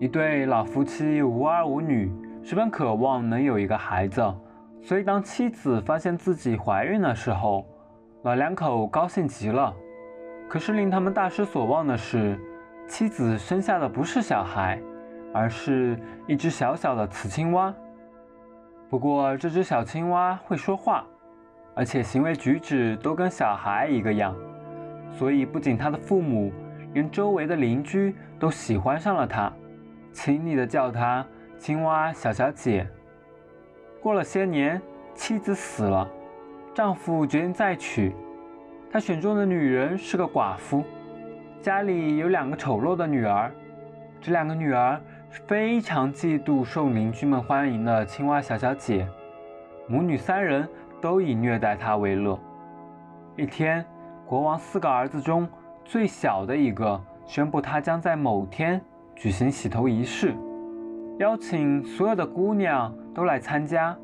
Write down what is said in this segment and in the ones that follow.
一对老夫妻无儿无女，十分渴望能有一个孩子，所以当妻子发现自己怀孕的时候，老两口高兴极了。可是令他们大失所望的是，妻子生下的不是小孩，而是一只小小的雌青蛙。不过这只小青蛙会说话，而且行为举止都跟小孩一个样，所以不仅他的父母，连周围的邻居都喜欢上了他。亲昵地叫她青蛙小小姐。过了些年，妻子死了，丈夫决定再娶。他选中的女人是个寡妇，家里有两个丑陋的女儿。这两个女儿非常嫉妒受邻居们欢迎的青蛙小小姐，母女三人都以虐待她为乐。一天，国王四个儿子中最小的一个宣布，他将在某天。举行洗头仪式，邀请所有的姑娘都来参加，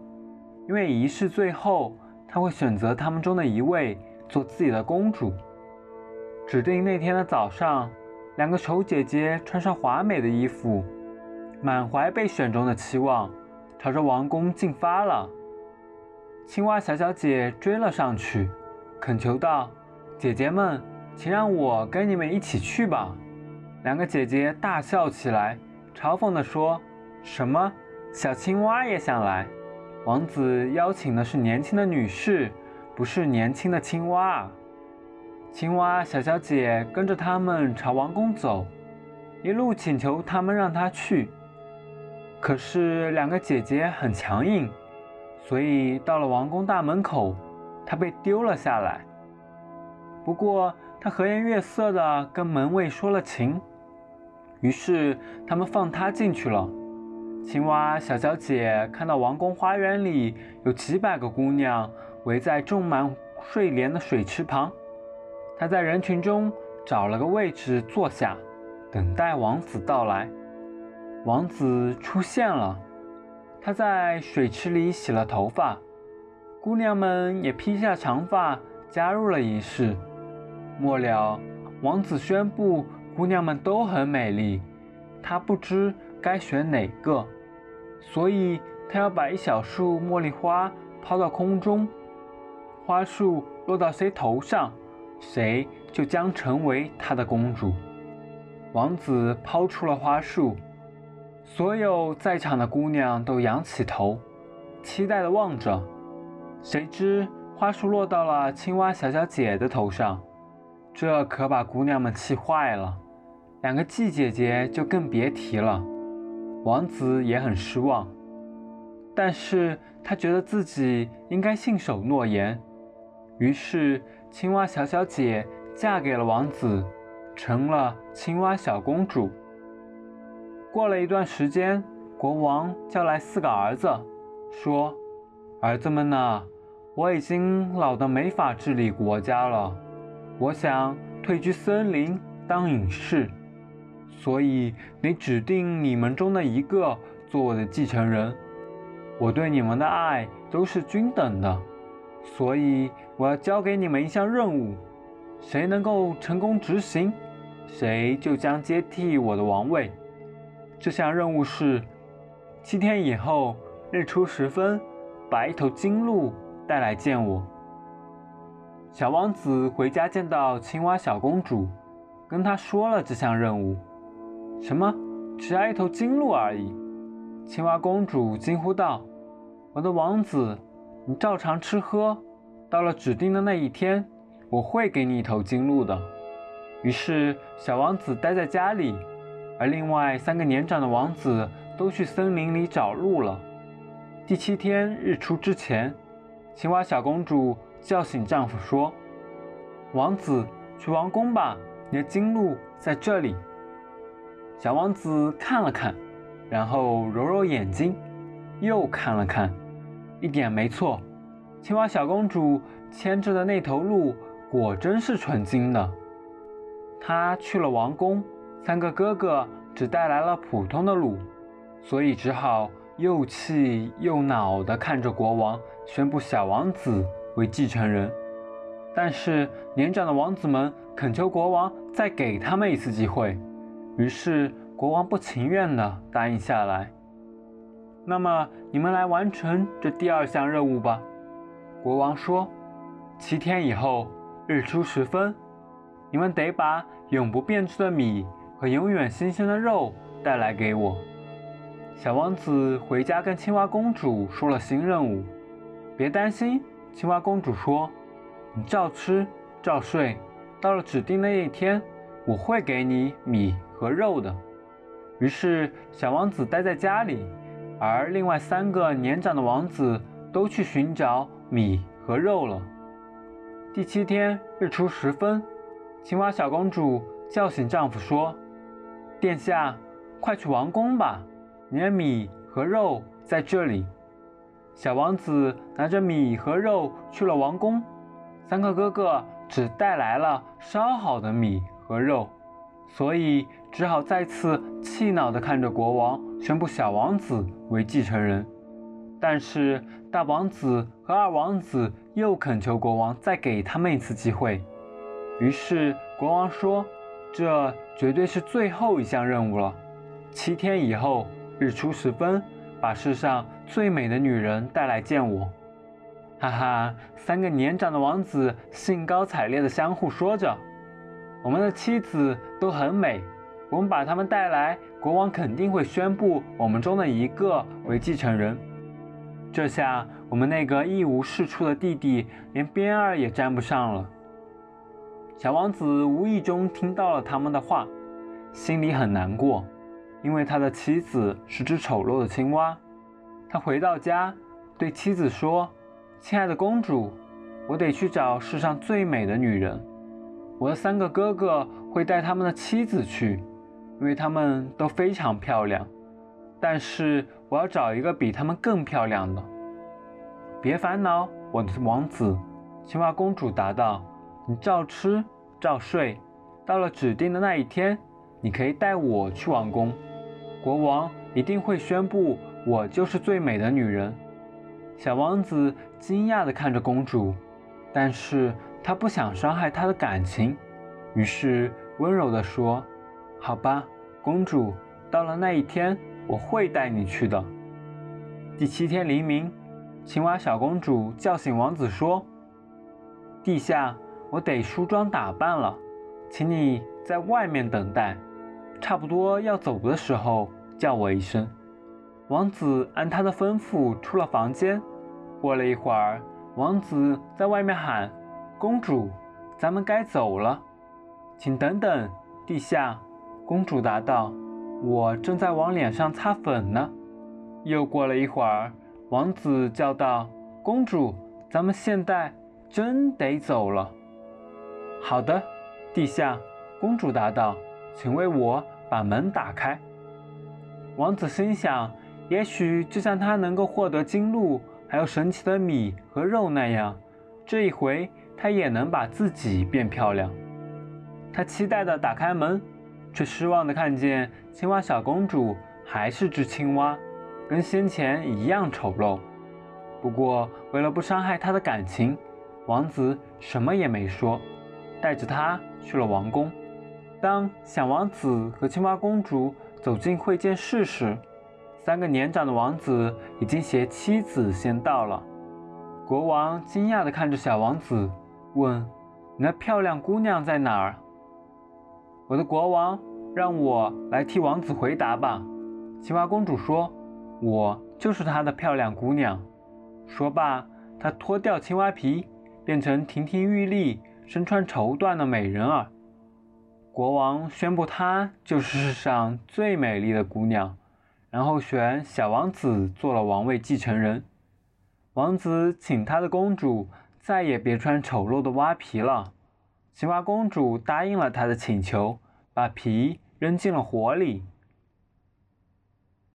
因为仪式最后他会选择他们中的一位做自己的公主。指定那天的早上，两个丑姐姐穿上华美的衣服，满怀被选中的期望，朝着王宫进发了。青蛙小小姐追了上去，恳求道：“姐姐们，请让我跟你们一起去吧。”两个姐姐大笑起来，嘲讽地说：“什么？小青蛙也想来？王子邀请的是年轻的女士，不是年轻的青蛙。”青蛙小小姐跟着他们朝王宫走，一路请求他们让她去。可是两个姐姐很强硬，所以到了王宫大门口，她被丢了下来。不过她和颜悦色地跟门卫说了情。于是他们放他进去了。青蛙小小姐看到王宫花园里有几百个姑娘围在种满睡莲的水池旁，她在人群中找了个位置坐下，等待王子到来。王子出现了，他在水池里洗了头发，姑娘们也披下长发加入了仪式。末了，王子宣布。姑娘们都很美丽，他不知该选哪个，所以他要把一小束茉莉花抛到空中，花束落到谁头上，谁就将成为他的公主。王子抛出了花束，所有在场的姑娘都仰起头，期待地望着。谁知花束落到了青蛙小小姐的头上，这可把姑娘们气坏了。两个季姐姐就更别提了，王子也很失望，但是他觉得自己应该信守诺言，于是青蛙小小姐嫁给了王子，成了青蛙小公主。过了一段时间，国王叫来四个儿子，说：“儿子们呐，我已经老得没法治理国家了，我想退居森林当隐士。”所以得指定你们中的一个做我的继承人。我对你们的爱都是均等的，所以我要交给你们一项任务，谁能够成功执行，谁就将接替我的王位。这项任务是：七天以后日出时分，把一头金鹿带来见我。小王子回家见到青蛙小公主，跟她说了这项任务。什么？只要一头金鹿而已！青蛙公主惊呼道：“我的王子，你照常吃喝，到了指定的那一天，我会给你一头金鹿的。”于是，小王子待在家里，而另外三个年长的王子都去森林里找鹿了。第七天日出之前，青蛙小公主叫醒丈夫说：“王子，去王宫吧，你的金鹿在这里。”小王子看了看，然后揉揉眼睛，又看了看，一点没错。青蛙小公主牵着的那头鹿果真是纯金的。她去了王宫，三个哥哥只带来了普通的鹿，所以只好又气又恼地看着国王宣布小王子为继承人。但是年长的王子们恳求国王再给他们一次机会。于是，国王不情愿地答应下来。那么你们来完成这第二项任务吧。国王说：“七天以后，日出时分，你们得把永不变质的米和永远新鲜的肉带来给我。”小王子回家跟青蛙公主说了新任务。别担心，青蛙公主说：“你照吃，照睡，到了指定那一天，我会给你米和肉的。”于是，小王子待在家里。而另外三个年长的王子都去寻找米和肉了。第七天日出时分，青蛙小公主叫醒丈夫说：“殿下，快去王宫吧，你的米和肉在这里。”小王子拿着米和肉去了王宫，三个哥哥只带来了烧好的米和肉。所以只好再次气恼地看着国王，宣布小王子为继承人。但是大王子和二王子又恳求国王再给他们一次机会。于是国王说：“这绝对是最后一项任务了。七天以后，日出时分，把世上最美的女人带来见我。”哈哈，三个年长的王子兴高采烈地相互说着。我们的妻子都很美，我们把她们带来，国王肯定会宣布我们中的一个为继承人。这下我们那个一无是处的弟弟连边儿也沾不上了。小王子无意中听到了他们的话，心里很难过，因为他的妻子是只丑陋的青蛙。他回到家，对妻子说：“亲爱的公主，我得去找世上最美的女人。”我的三个哥哥会带他们的妻子去，因为他们都非常漂亮。但是我要找一个比他们更漂亮的。别烦恼，我的王子。青蛙公主答道：“你照吃，照睡。到了指定的那一天，你可以带我去王宫。国王一定会宣布我就是最美的女人。”小王子惊讶地看着公主，但是。他不想伤害她的感情，于是温柔地说：“好吧，公主，到了那一天，我会带你去的。”第七天黎明，青蛙小公主叫醒王子说：“陛下，我得梳妆打扮了，请你在外面等待，差不多要走的时候叫我一声。”王子按他的吩咐出了房间。过了一会儿，王子在外面喊。公主，咱们该走了，请等等，陛下。公主答道：“我正在往脸上擦粉呢。”又过了一会儿，王子叫道：“公主，咱们现在真得走了。”好的，陛下。公主答道：“请为我把门打开。”王子心想：也许就像他能够获得金鹿，还有神奇的米和肉那样，这一回。他也能把自己变漂亮。他期待地打开门，却失望地看见青蛙小公主还是只青蛙，跟先前一样丑陋。不过，为了不伤害她的感情，王子什么也没说，带着她去了王宫。当小王子和青蛙公主走进会见室时，三个年长的王子已经携妻子先到了。国王惊讶地看着小王子。问：“你那漂亮姑娘在哪儿？”我的国王让我来替王子回答吧。青蛙公主说：“我就是他的漂亮姑娘。”说罢，她脱掉青蛙皮，变成亭亭玉立、身穿绸缎的美人儿。国王宣布她就是世上最美丽的姑娘，然后选小王子做了王位继承人。王子请他的公主。再也别穿丑陋的蛙皮了。青蛙公主答应了他的请求，把皮扔进了火里。